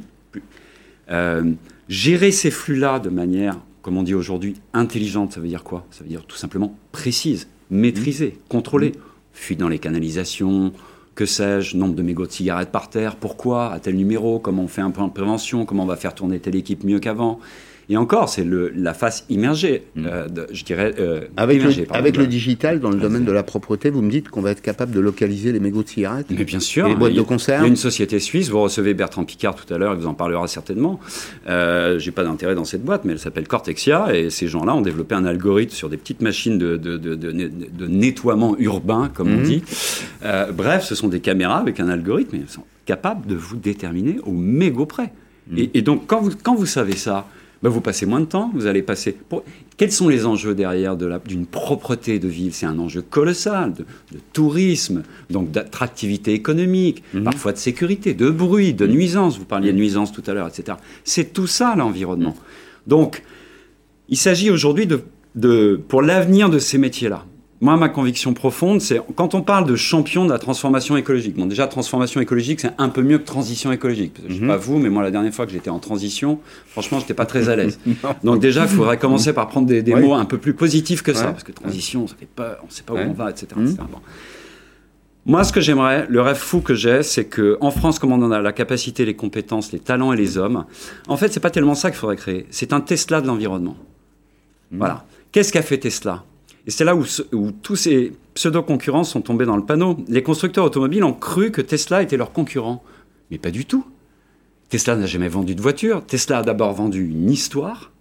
Euh, gérer ces flux-là de manière, comme on dit aujourd'hui, intelligente, ça veut dire quoi? Ça veut dire tout simplement précise, maîtrisée, mmh. contrôlée. Mmh. Fuite dans les canalisations, que sais-je, nombre de mégots de cigarettes par terre, pourquoi, à tel numéro, comment on fait un plan de prévention, comment on va faire tourner telle équipe mieux qu'avant? Et encore, c'est la face immergée, mm. euh, je dirais. Euh, avec le, avec le digital, dans le domaine de la propreté, vous me dites qu'on va être capable de localiser les mégots de cigarettes Mais bien sûr. Les boîtes de conserve Il y a une société suisse, vous recevez Bertrand Picard tout à l'heure, il vous en parlera certainement. Euh, J'ai pas d'intérêt dans cette boîte, mais elle s'appelle Cortexia, et ces gens-là ont développé un algorithme sur des petites machines de, de, nettoiement urbain, comme on mm. dit. Euh, bref, ce sont des caméras avec un algorithme, et ils sont capables de vous déterminer au mégot près. Mm. Et, et, donc, quand vous, quand vous savez ça, ben, vous passez moins de temps, vous allez passer... Quels sont les enjeux derrière d'une propreté de ville? C'est un enjeu colossal de, tourisme, donc d'attractivité économique, mhm. parfois de sécurité, de bruit, de nuisance. Vous parliez de nuisance tout à l'heure, etc. C'est tout ça l'environnement. Donc, il s'agit aujourd'hui de, de, pour l'avenir de ces métiers-là, moi, ma conviction profonde, c'est quand on parle de champion de la transformation écologique. Bon, déjà, transformation écologique, c'est un peu mieux que transition écologique. Je ne sais mhm. pas vous, mais moi, la dernière fois que j'étais en transition, franchement, je n'étais pas très à l'aise. *laughs* Donc, déjà, il faudrait commencer par prendre des, mots un peu plus positifs que ça, parce que transition, ça fait peur, on ne sait pas où on va, etc. Mhm. Moi, ce que j'aimerais, le rêve fou que j'ai, c'est qu'en France, comme on en a la capacité, les compétences, les talents et les hommes, en fait, c'est pas tellement ça qu'il faudrait créer. C'est un Tesla de l'environnement. Mhm. Voilà. Qu'est-ce qu'a fait Tesla? Et c'est là où, tous ces pseudo-concurrents sont tombés dans le panneau. Les constructeurs automobiles ont cru que Tesla était leur concurrent. Mais pas du tout. Tesla n'a jamais vendu de voiture. Tesla a d'abord vendu une histoire.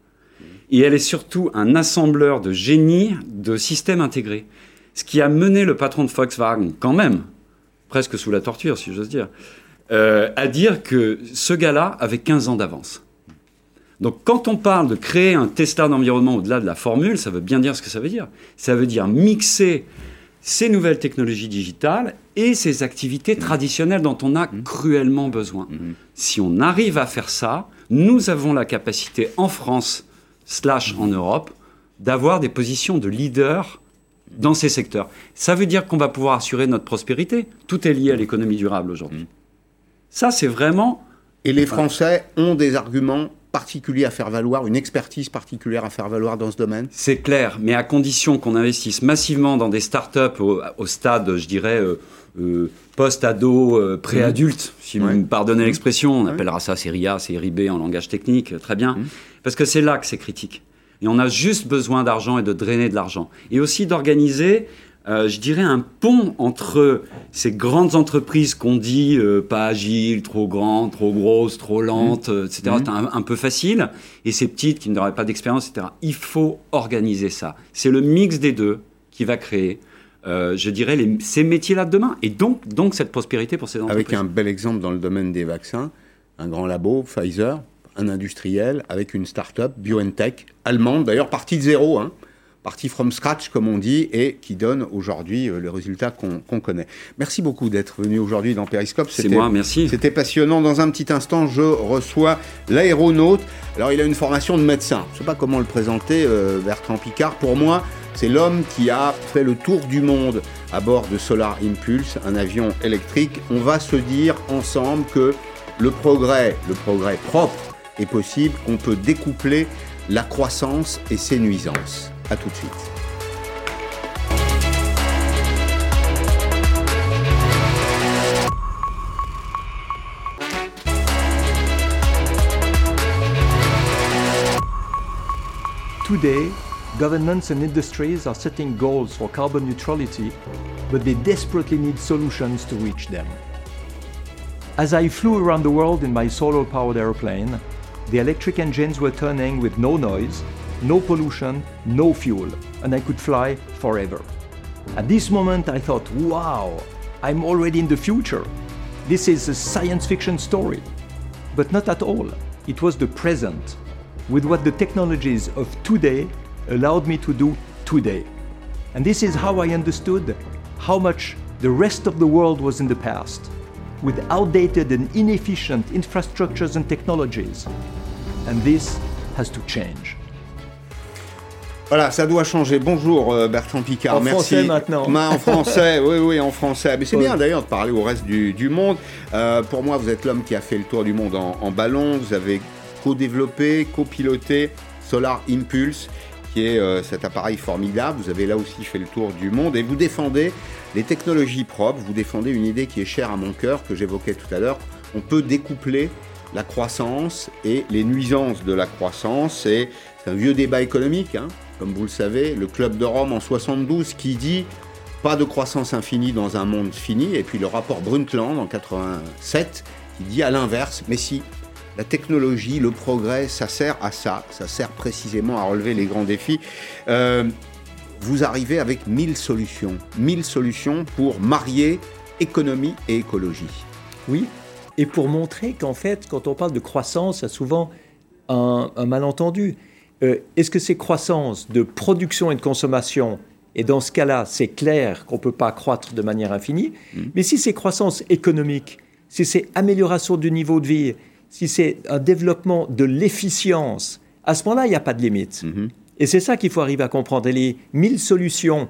Et elle est surtout un assembleur de génie de systèmes intégrés. Ce qui a mené le patron de Volkswagen, quand même, presque sous la torture, si j'ose dire, euh, à dire que ce gars-là avait 15 ans d'avance. Donc quand on parle de créer un Tesla d'environnement au-delà de la formule, ça veut bien dire ce que ça veut dire. Ça veut dire mixer ces nouvelles technologies digitales et ces activités mmh. traditionnelles dont on a mmh. cruellement besoin. Mmh. Si on arrive à faire ça, nous avons la capacité en France, slash en Europe, d'avoir des positions de leader dans ces secteurs. Ça veut dire qu'on va pouvoir assurer notre prospérité. Tout est lié à l'économie durable aujourd'hui. Ça, c'est vraiment... Et les Français ont des arguments particulier à faire valoir, une expertise particulière à faire valoir dans ce domaine C'est clair, mais à condition qu'on investisse massivement dans des startups au, au stade, je dirais, euh, euh, post-ado, euh, pré-adulte, si vous me pardonnez l'expression, on appellera ça série A, série B en langage technique, très bien, parce que c'est là que c'est critique. Et on a juste besoin d'argent et de drainer de l'argent. Et aussi d'organiser euh, je dirais, un pont entre ces grandes entreprises qu'on dit euh, pas agiles, trop grandes, trop grosses, trop lentes, mmh. etc., mmh. un, un, peu facile, et ces petites qui n'auraient pas d'expérience, etc. Il faut organiser ça. C'est le mix des deux qui va créer, euh, je dirais, les, ces métiers-là de demain, et donc, donc cette prospérité pour ces entreprises. Avec un bel exemple dans le domaine des vaccins, un grand labo, Pfizer, un industriel, avec une start-up, BioNTech, allemande, d'ailleurs partie de zéro, hein, parti from scratch, comme on dit, et qui donne aujourd'hui euh, le résultat qu'on connaît. Merci beaucoup d'être venu aujourd'hui dans Periscope. C'est moi, merci. C'était passionnant. Dans un petit instant, je reçois l'aéronaute. Alors, il a une formation de médecin. Je ne sais pas comment le présenter, euh, Bertrand Picard. Pour moi, c'est l'homme qui a fait le tour du monde à bord de Solar Impulse, un avion électrique. On va se dire ensemble que le progrès, le progrès propre, est possible, qu'on peut découpler la croissance et ses nuisances. A tout de suite. Today, governments and industries are setting goals for carbon neutrality, but they desperately need solutions to reach them. As I flew around the world in my solar powered airplane, the electric engines were turning with no noise no pollution, no fuel, and I could fly forever. At this moment, I thought, wow, I'm already in the future. This is a science fiction story. But not at all. It was the present, with what the technologies of today allowed me to do today. And this is how I understood how much the rest of the world was in the past, with outdated and inefficient infrastructures and technologies. And this has to change. Voilà, ça doit changer. Bonjour euh, Bertrand Picard, en Français maintenant. en français, *laughs* oui, oui, en français. Mais c'est bien d'ailleurs de parler au reste du, monde. Euh, pour moi, vous êtes l'homme qui a fait le tour du monde en, ballon. Vous avez co-développé, co-piloté Solar Impulse, qui est euh, cet appareil formidable. Vous avez là aussi fait le tour du monde et vous défendez les technologies propres. Vous défendez une idée qui est chère à mon cœur, que j'évoquais tout à l'heure. On peut découpler la croissance et les nuisances de la croissance. C'est un vieux débat économique. Hein comme vous le savez, le Club de Rome en 72 qui dit pas de croissance infinie dans un monde fini, et puis le rapport Brundtland en 87 qui dit à l'inverse, mais si la technologie, le progrès, ça sert à ça, ça sert précisément à relever les grands défis. Euh, vous arrivez avec mille solutions, mille solutions pour marier économie et écologie. Oui, et pour montrer qu'en fait, quand on parle de croissance, il y a souvent un, malentendu. Euh, est-ce que c'est croissance de production et de consommation et dans ce cas-là, c'est clair qu'on ne peut pas croître de manière infinie. Mmh. Mais si c'est croissance économique, si c'est amélioration du niveau de vie, si c'est un développement de l'efficience, à ce moment-là, il n'y a pas de limite. Mmh. Et c'est ça qu'il faut arriver à comprendre. Et les mille solutions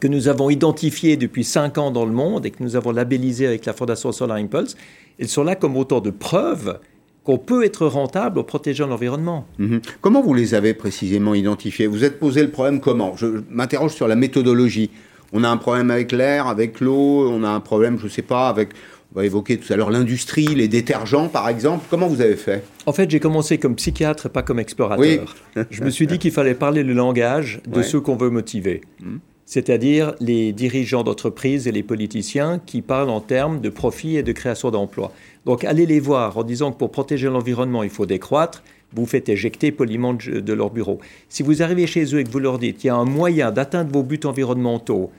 que nous avons identifiées depuis cinq ans dans le monde et que nous avons labellisées avec la Fondation Solar Impulse, elles sont là comme autant de preuves qu'on peut être rentable en protégeant l'environnement. Mhm. Comment vous les avez précisément identifiés? Vous êtes posé le problème comment? Je m'interroge sur la méthodologie. On a un problème avec l'air, avec l'eau, on a un problème, je ne sais pas, avec, on va évoquer tout à l'heure l'industrie, les détergents par exemple. Comment vous avez fait? En fait, j'ai commencé comme psychiatre et pas comme explorateur. *laughs* je me suis dit qu'il fallait parler le langage de ceux qu'on veut motiver. Mhm. C'est-à-dire les dirigeants d'entreprise et les politiciens qui parlent en termes de profit et de création d'emplois. Donc allez les voir en disant que pour protéger l'environnement, il faut décroître. Vous faites éjecter poliment de leur bureau. Si vous arrivez chez eux et que vous leur dites qu'il y a un moyen d'atteindre vos buts environnementaux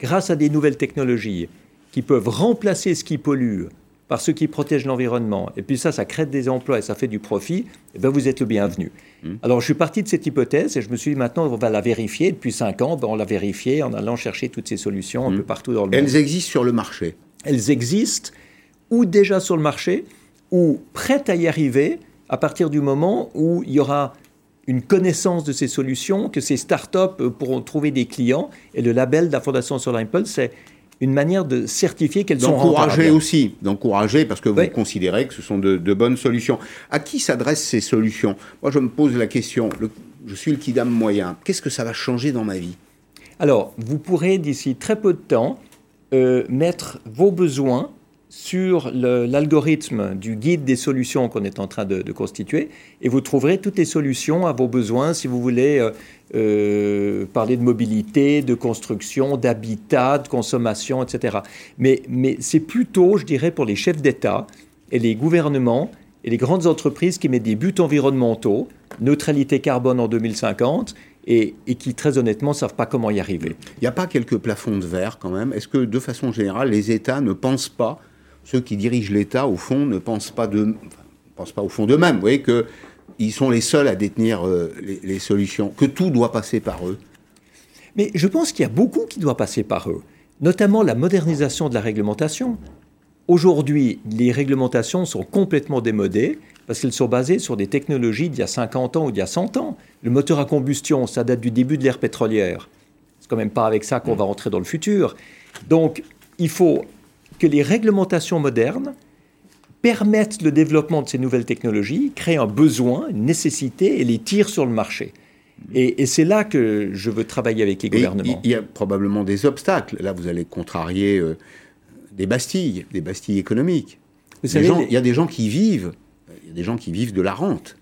grâce à des nouvelles technologies qui peuvent remplacer ce qui pollue par ce qui protège l'environnement, et puis ça, ça crée des emplois et ça fait du profit, eh bien vous êtes le bienvenu. Mmh. Alors je suis parti de cette hypothèse et je me suis dit maintenant on va la vérifier. Depuis cinq ans, ben, on l'a vérifié en allant chercher toutes ces solutions un mmh. peu partout dans le monde. Elles existent sur le marché Elles existent ou déjà sur le marché, ou prêtes à y arriver à partir du moment où il y aura une connaissance de ces solutions, que ces startups pourront trouver des clients. Et le label de la Fondation Solar Impulse, c'est une manière de certifier qu'elles sont D'encourager aussi, d'encourager parce que vous considérez que ce sont de, bonnes solutions. À qui s'adressent ces solutions? Moi, je me pose la question, je suis le kidam moyen, qu'est-ce que ça va changer dans ma vie? Alors, vous pourrez d'ici très peu de temps euh, mettre vos besoins sur l'algorithme du guide des solutions qu'on est en train de, constituer et vous trouverez toutes les solutions à vos besoins si vous voulez euh, euh, parler de mobilité, de construction, d'habitat, de consommation, etc. Mais, c'est plutôt, je dirais, pour les chefs d'État et les gouvernements et les grandes entreprises qui mettent des buts environnementaux, neutralité carbone en 2050, et, et, qui très honnêtement ne savent pas comment y arriver. Il n'y a pas quelques plafonds de verre quand même Est-ce que de façon générale, les États ne pensent pas ceux qui dirigent l'État, au fond, ne pensent pas, de, pensent pas au fond d'eux-mêmes. Vous voyez qu'ils sont les seuls à détenir euh, les, solutions, que tout doit passer par eux. Mais je pense qu'il y a beaucoup qui doit passer par eux, notamment la modernisation de la réglementation. Aujourd'hui, les réglementations sont complètement démodées parce qu'elles sont basées sur des technologies d'il y a 50 ans ou d'il y a 100 ans. Le moteur à combustion, ça date du début de l'ère pétrolière. C'est quand même pas avec ça qu'on va rentrer dans le futur. Donc, il faut que les réglementations modernes permettent le développement de ces nouvelles technologies, créent un besoin, une nécessité et les tirent sur le marché. Et, c'est là que je veux travailler avec les gouvernements. Il y a probablement des obstacles. Là, vous allez contrarier euh, des bastilles, des bastilles économiques. Vous il y a des gens qui vivent, il y a des gens qui vivent de la rente.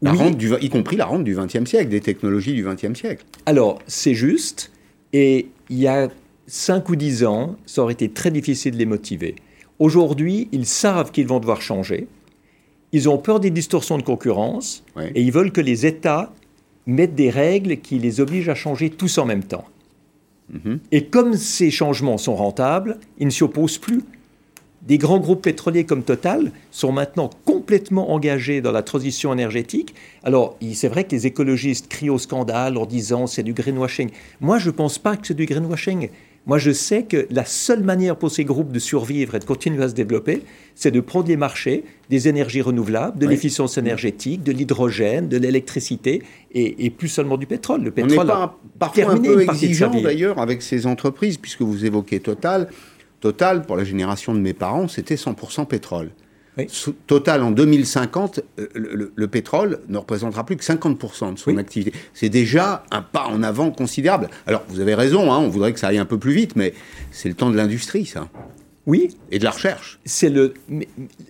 La rente du, y compris la rente du XXe siècle, des technologies du XXe siècle. Alors, c'est juste. Et il y a 5 ou 10 ans, ça aurait été très difficile de les motiver. Aujourd'hui, ils savent qu'ils vont devoir changer. Ils ont peur des distorsions de concurrence et ils veulent que les États mettent des règles qui les obligent à changer tous en même temps. Mhm. Et comme ces changements sont rentables, ils ne s'y opposent plus. Des grands groupes pétroliers comme Total sont maintenant complètement engagés dans la transition énergétique. Alors, c'est vrai que les écologistes crient au scandale en disant c'est du greenwashing. Moi, je ne pense pas que c'est du greenwashing. Moi, je sais que la seule manière pour ces groupes de survivre et de continuer à se développer, c'est de prendre les marchés des énergies renouvelables, de l'efficience énergétique, de l'hydrogène, de l'électricité, et, plus seulement du pétrole. Le pétrole On n'est pas parfois un peu exigeant d'ailleurs avec ces entreprises, puisque vous évoquez Total. Total, pour la génération de mes parents, c'était 100% pétrole. Total, en 2050, euh, le, pétrole ne représentera plus que 50% de son activité. C'est déjà un pas en avant considérable. Alors, vous avez raison, hein, on voudrait que ça aille un peu plus vite, mais c'est le temps de l'industrie, ça. Oui. Et de la recherche. C'est le.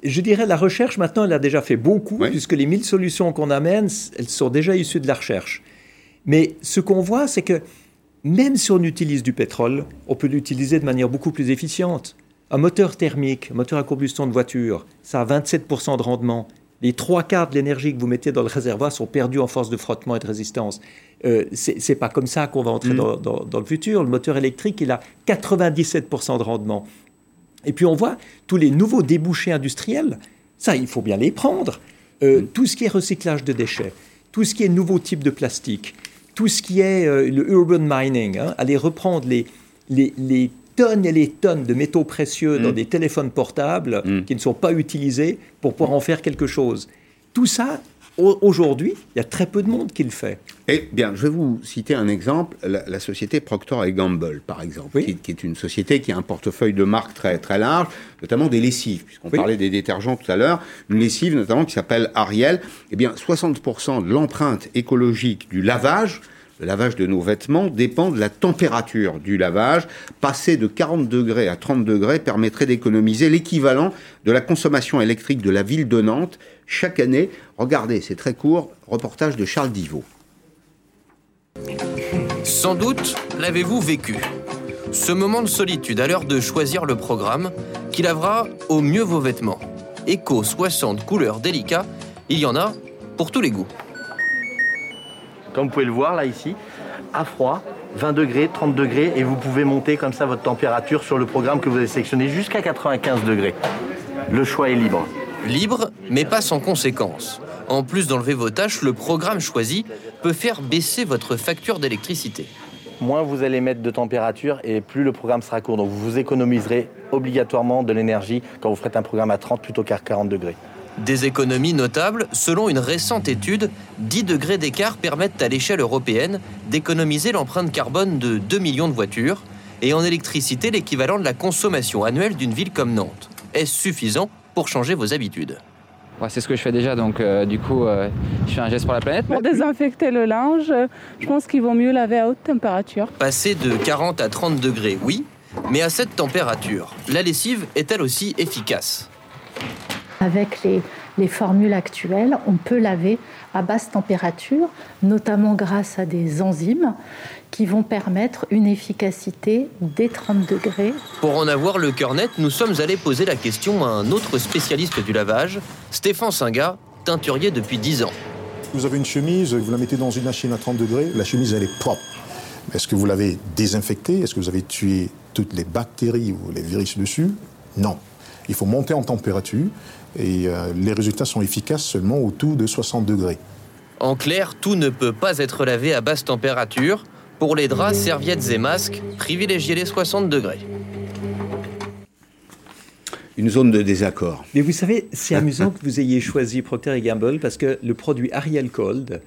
Je dirais la recherche maintenant, elle a déjà fait beaucoup, puisque les 1000 solutions qu'on amène, elles sont déjà issues de la recherche. Mais ce qu'on voit, c'est que même si on utilise du pétrole, on peut l'utiliser de manière beaucoup plus efficiente. Un moteur thermique, un moteur à combustion de voiture, ça a 27% de rendement. Les trois quarts de l'énergie que vous mettez dans le réservoir sont perdus en force de frottement et de résistance. Euh, c'est pas comme ça qu'on va entrer mm. dans, le futur. Le moteur électrique, il a 97% de rendement. Et puis on voit tous les nouveaux débouchés industriels. Ça, il faut bien les prendre. euh, tout ce qui est recyclage de déchets, tout ce qui est nouveaux types de plastique, tout ce qui est euh, le urban mining, hein, aller reprendre les, les, tonnes et les tonnes de métaux précieux dans mm. des téléphones portables mm. qui ne sont pas utilisés pour pouvoir en faire quelque chose. Tout ça, Aujourd'hui, il y a très peu de monde qui le fait. Eh bien, je vais vous citer un exemple, la, société Procter Gamble, par exemple, qui, est une société qui a un portefeuille de marques très, très large, notamment des lessives, puisqu'on parlait des détergents tout à l'heure, une lessive notamment qui s'appelle Ariel. Eh bien, 60% de l'empreinte écologique du lavage le lavage de nos vêtements dépend de la température du lavage. Passer de 40 degrés à 30 degrés permettrait d'économiser l'équivalent de la consommation électrique de la ville de Nantes chaque année. Regardez, c'est très court, reportage de Charles Divot. Sans doute l'avez-vous vécu. Ce moment de solitude à l'heure de choisir le programme qui lavera au mieux vos vêtements. Éco 60 couleurs délicats, il y en a pour tous les goûts. Comme vous pouvez le voir là ici, à froid, 20 degrés, 30 degrés, et vous pouvez monter comme ça votre température sur le programme que vous avez sélectionné jusqu'à 95 degrés. Le choix est libre. Libre, mais pas sans conséquence. En plus d'enlever vos tâches, le programme choisi peut faire baisser votre facture d'électricité. Moins vous allez mettre de température et plus le programme sera court. Donc vous économiserez obligatoirement de l'énergie quand vous ferez un programme à 30 plutôt qu'à 40 degrés. Des économies notables, selon une récente étude, 10 degrés d'écart permettent à l'échelle européenne d'économiser l'empreinte carbone de 2 millions de voitures et en électricité l'équivalent de la consommation annuelle d'une ville comme Nantes. Est-ce suffisant pour changer vos habitudes? C'est ce que je fais déjà, donc euh, du coup, euh, je fais un geste pour la planète. Pour désinfecter le linge, je pense qu'il vaut mieux laver à haute température. Passer de 40 à 30 degrés, oui, mais à cette température, la lessive est-elle aussi efficace? Avec les, formules actuelles, on peut laver à basse température, notamment grâce à des enzymes qui vont permettre une efficacité des 30 degrés. Pour en avoir le cœur net, nous sommes allés poser la question à un autre spécialiste du lavage, Stéphane Singa, teinturier depuis 10 ans. Vous avez une chemise, vous la mettez dans une machine à 30 degrés, la chemise elle est propre. Est-ce que vous l'avez désinfectée? Est-ce que vous avez tué toutes les bactéries ou les virus dessus? Non. Il faut monter en température et euh, les résultats sont efficaces seulement autour de 60 degrés. En clair, tout ne peut pas être lavé à basse température. Pour les draps, serviettes et masques, privilégiez les 60 degrés. Une zone de désaccord. Mais vous savez, c'est amusant que vous ayez choisi Procter Gamble parce que le produit Ariel Cold,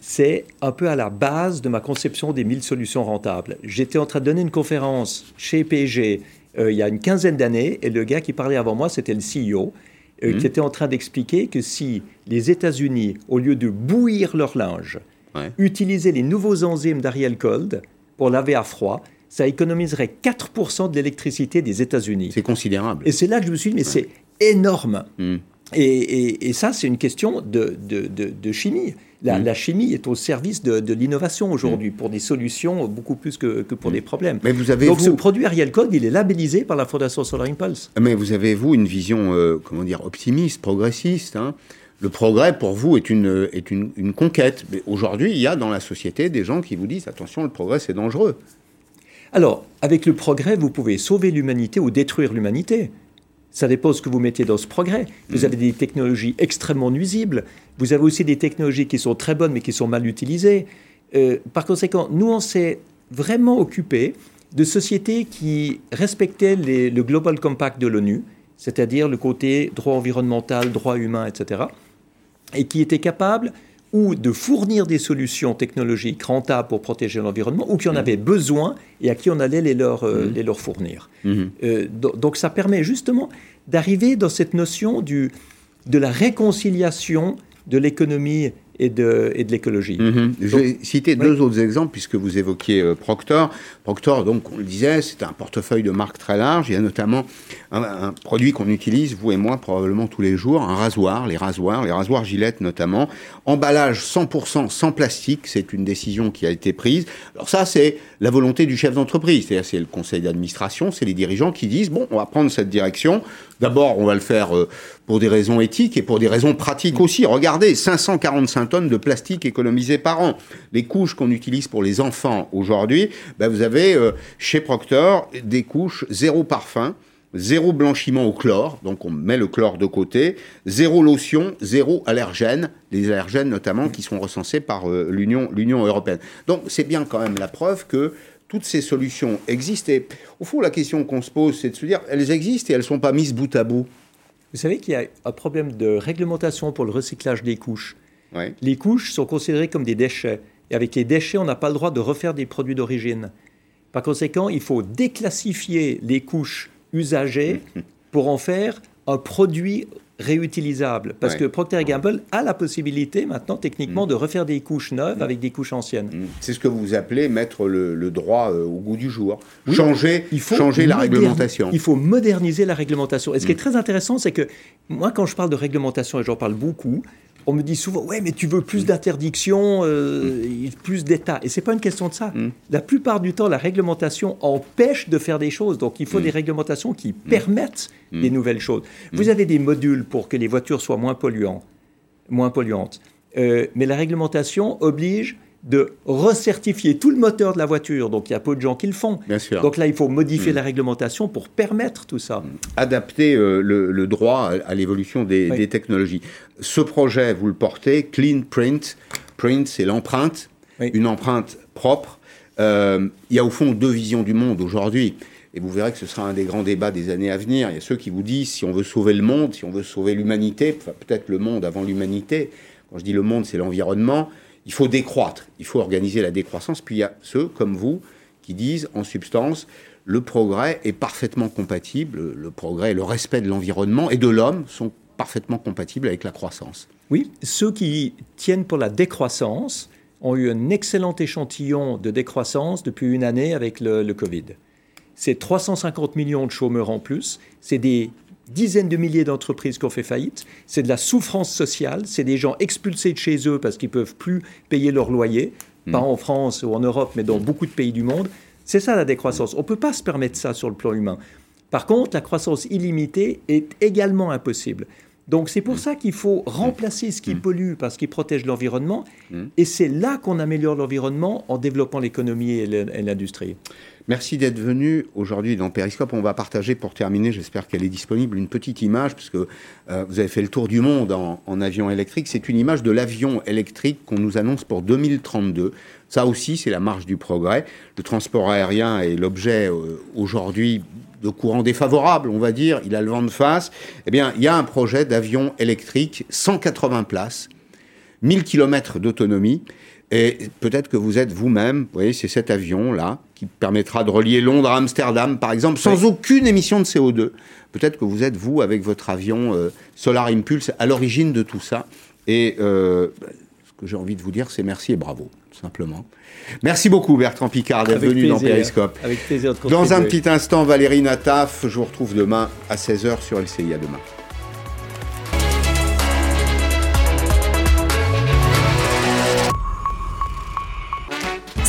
c'est un peu à la base de ma conception des 1000 solutions rentables. J'étais en train de donner une conférence chez PG euh, il y a une quinzaine d'années et le gars qui parlait avant moi, c'était le CEO. Euh, qui mhm. était en train d'expliquer que si les États-Unis, au lieu de bouillir leur linge, utilisaient les nouveaux enzymes d'Ariel Cold pour laver à froid, ça économiserait 4% de l'électricité des États-Unis. C'est considérable. Et c'est là que je me suis dit, mais c'est énorme. Mhm. Et, ça, c'est une question de, de, chimie. La, la, chimie est au service de, l'innovation aujourd'hui pour des solutions beaucoup plus que, que pour des problèmes. Mais vous avez Donc ce produit Ariel Code, il est labellisé par la Fondation Solar Impulse. Mais vous avez, vous, une vision, euh, comment dire, optimiste, progressiste. Hein le progrès, pour vous, est une, est une, une conquête. Mais aujourd'hui, il y a dans la société des gens qui vous disent, attention, le progrès, c'est dangereux. Alors, avec le progrès, vous pouvez sauver l'humanité ou détruire l'humanité. Ça dépend de ce que vous mettez dans ce progrès. Vous mm. avez des technologies extrêmement nuisibles. Vous avez aussi des technologies qui sont très bonnes mais qui sont mal utilisées. Euh, par conséquent, nous, on s'est vraiment occupé de sociétés qui respectaient le Global Compact de l'ONU, c'est-à-dire le côté droit environnemental, droit humain, etc., et qui étaient capables ou de fournir des solutions technologiques rentables pour protéger l'environnement, ou qui en mm. avaient besoin et à qui on allait les leur, euh, mm. les leur fournir. Mm-hmm. Euh, donc ça permet justement d'arriver dans cette notion du, de la réconciliation de l'économie et de, et de l'écologie. Mhm. Je vais citer deux autres exemples puisque vous évoquiez euh, Proctor. Proctor, donc, on le disait, c'est un portefeuille de marques très large. Il y a notamment un, produit qu'on utilise, vous et moi, probablement tous les jours, un rasoir, les rasoirs, les rasoirs Gillette notamment. Emballage 100% sans plastique, c'est une décision qui a été prise. Alors ça, c'est la volonté du chef d'entreprise. C'est-à-dire, c'est le conseil d'administration, c'est les dirigeants qui disent, bon, on va prendre cette direction. D'abord, on va le faire euh, pour des raisons éthiques et pour des raisons pratiques aussi. Regardez, 545 tonnes de plastique économisées par an. Les couches qu'on utilise pour les enfants aujourd'hui, ben vous avez euh, chez Procter des couches zéro parfum zéro blanchiment au chlore, donc on met le chlore de côté, zéro lotion, zéro allergène, les allergènes notamment qui sont recensés par euh, l'Union européenne. Donc c'est bien quand même la preuve que toutes ces solutions existent. Et au fond, la question qu'on se pose, c'est de se dire, elles existent et elles ne sont pas mises bout à bout. Vous savez qu'il y a un problème de réglementation pour le recyclage des couches. Les couches sont considérées comme des déchets. Et avec les déchets, on n'a pas le droit de refaire des produits d'origine. Par conséquent, il faut déclassifier les couches usagées *laughs* pour en faire un produit réutilisable. Parce que Procter Gamble a la possibilité maintenant techniquement mm. de refaire des couches neuves mm. avec des couches anciennes. Mm. C'est ce que vous appelez mettre le, droit euh, au goût du jour. changer il faut changer la réglementation. Il faut moderniser la réglementation. Et ce qui est très intéressant, c'est que moi, quand je parle de réglementation, et j'en parle beaucoup, on me dit souvent, ouais, mais tu veux plus d'interdictions, euh, plus d'État. Et c'est pas une question de ça. Mm. La plupart du temps, la réglementation empêche de faire des choses. Donc, il faut mm. des réglementations qui mm. permettent des nouvelles choses. Vous avez des modules pour que les voitures soient moins polluantes, moins polluantes. Euh, mais la réglementation oblige de recertifier tout le moteur de la voiture. Donc il y a peu de gens qui le font. Bien sûr. Donc là, il faut modifier mm. la réglementation pour permettre tout ça. Mm. Adapter euh, le, droit à, l'évolution des, technologies. Ce projet, vous le portez, Clean Print. Print, c'est l'empreinte, une empreinte propre. Euh, il y a au fond deux visions du monde aujourd'hui. Et vous verrez que ce sera un des grands débats des années à venir. Il y a ceux qui vous disent si on veut sauver le monde, si on veut sauver l'humanité, peut-être le monde avant l'humanité. Quand je dis le monde, c'est l'environnement il faut décroître, il faut organiser la décroissance. Puis il y a ceux comme vous qui disent en substance le progrès est parfaitement compatible, le progrès, le respect de l'environnement et de l'homme sont parfaitement compatibles avec la croissance. Oui, ceux qui tiennent pour la décroissance ont eu un excellent échantillon de décroissance depuis une année avec le, le Covid. C'est 350 millions de chômeurs en plus, c'est des dizaines de milliers d'entreprises qui ont fait faillite, c'est de la souffrance sociale, c'est des gens expulsés de chez eux parce qu'ils ne peuvent plus payer leur loyer, hmm. pas en France ou en Europe, mais dans beaucoup de pays du monde. C'est ça la décroissance. On ne peut pas se permettre ça sur le plan humain. Par contre, la croissance illimitée est également impossible. Donc c'est pour hmm. ça qu'il faut remplacer ce qui hmm. pollue par ce qui protège l'environnement. Et c'est là qu'on améliore l'environnement en développant l'économie et l'industrie. Merci d'être venu aujourd'hui dans Periscope. On va partager pour terminer, j'espère qu'elle est disponible, une petite image, puisque euh, vous avez fait le tour du monde en, avion électrique. C'est une image de l'avion électrique qu'on nous annonce pour 2032. Ça aussi, c'est la marche du progrès. Le transport aérien est l'objet euh, aujourd'hui de courants défavorables, on va dire. Il a le vent de face. Eh bien, il y a un projet d'avion électrique, 180 places, 1000 km d'autonomie. Et peut-être que vous êtes vous-même, vous voyez, c'est cet avion-là qui permettra de relier Londres à Amsterdam, par exemple, sans aucune émission de CO2. Peut-être que vous êtes, vous, avec votre avion euh, Solar Impulse, à l'origine de tout ça. Et euh, ce que j'ai envie de vous dire, c'est merci et bravo, tout simplement. Merci beaucoup, Bertrand Picard, d'être venu dans Periscope. Avec plaisir Dans un petit instant, Valérie Nataf, je vous retrouve demain à 16h sur LCI. À demain.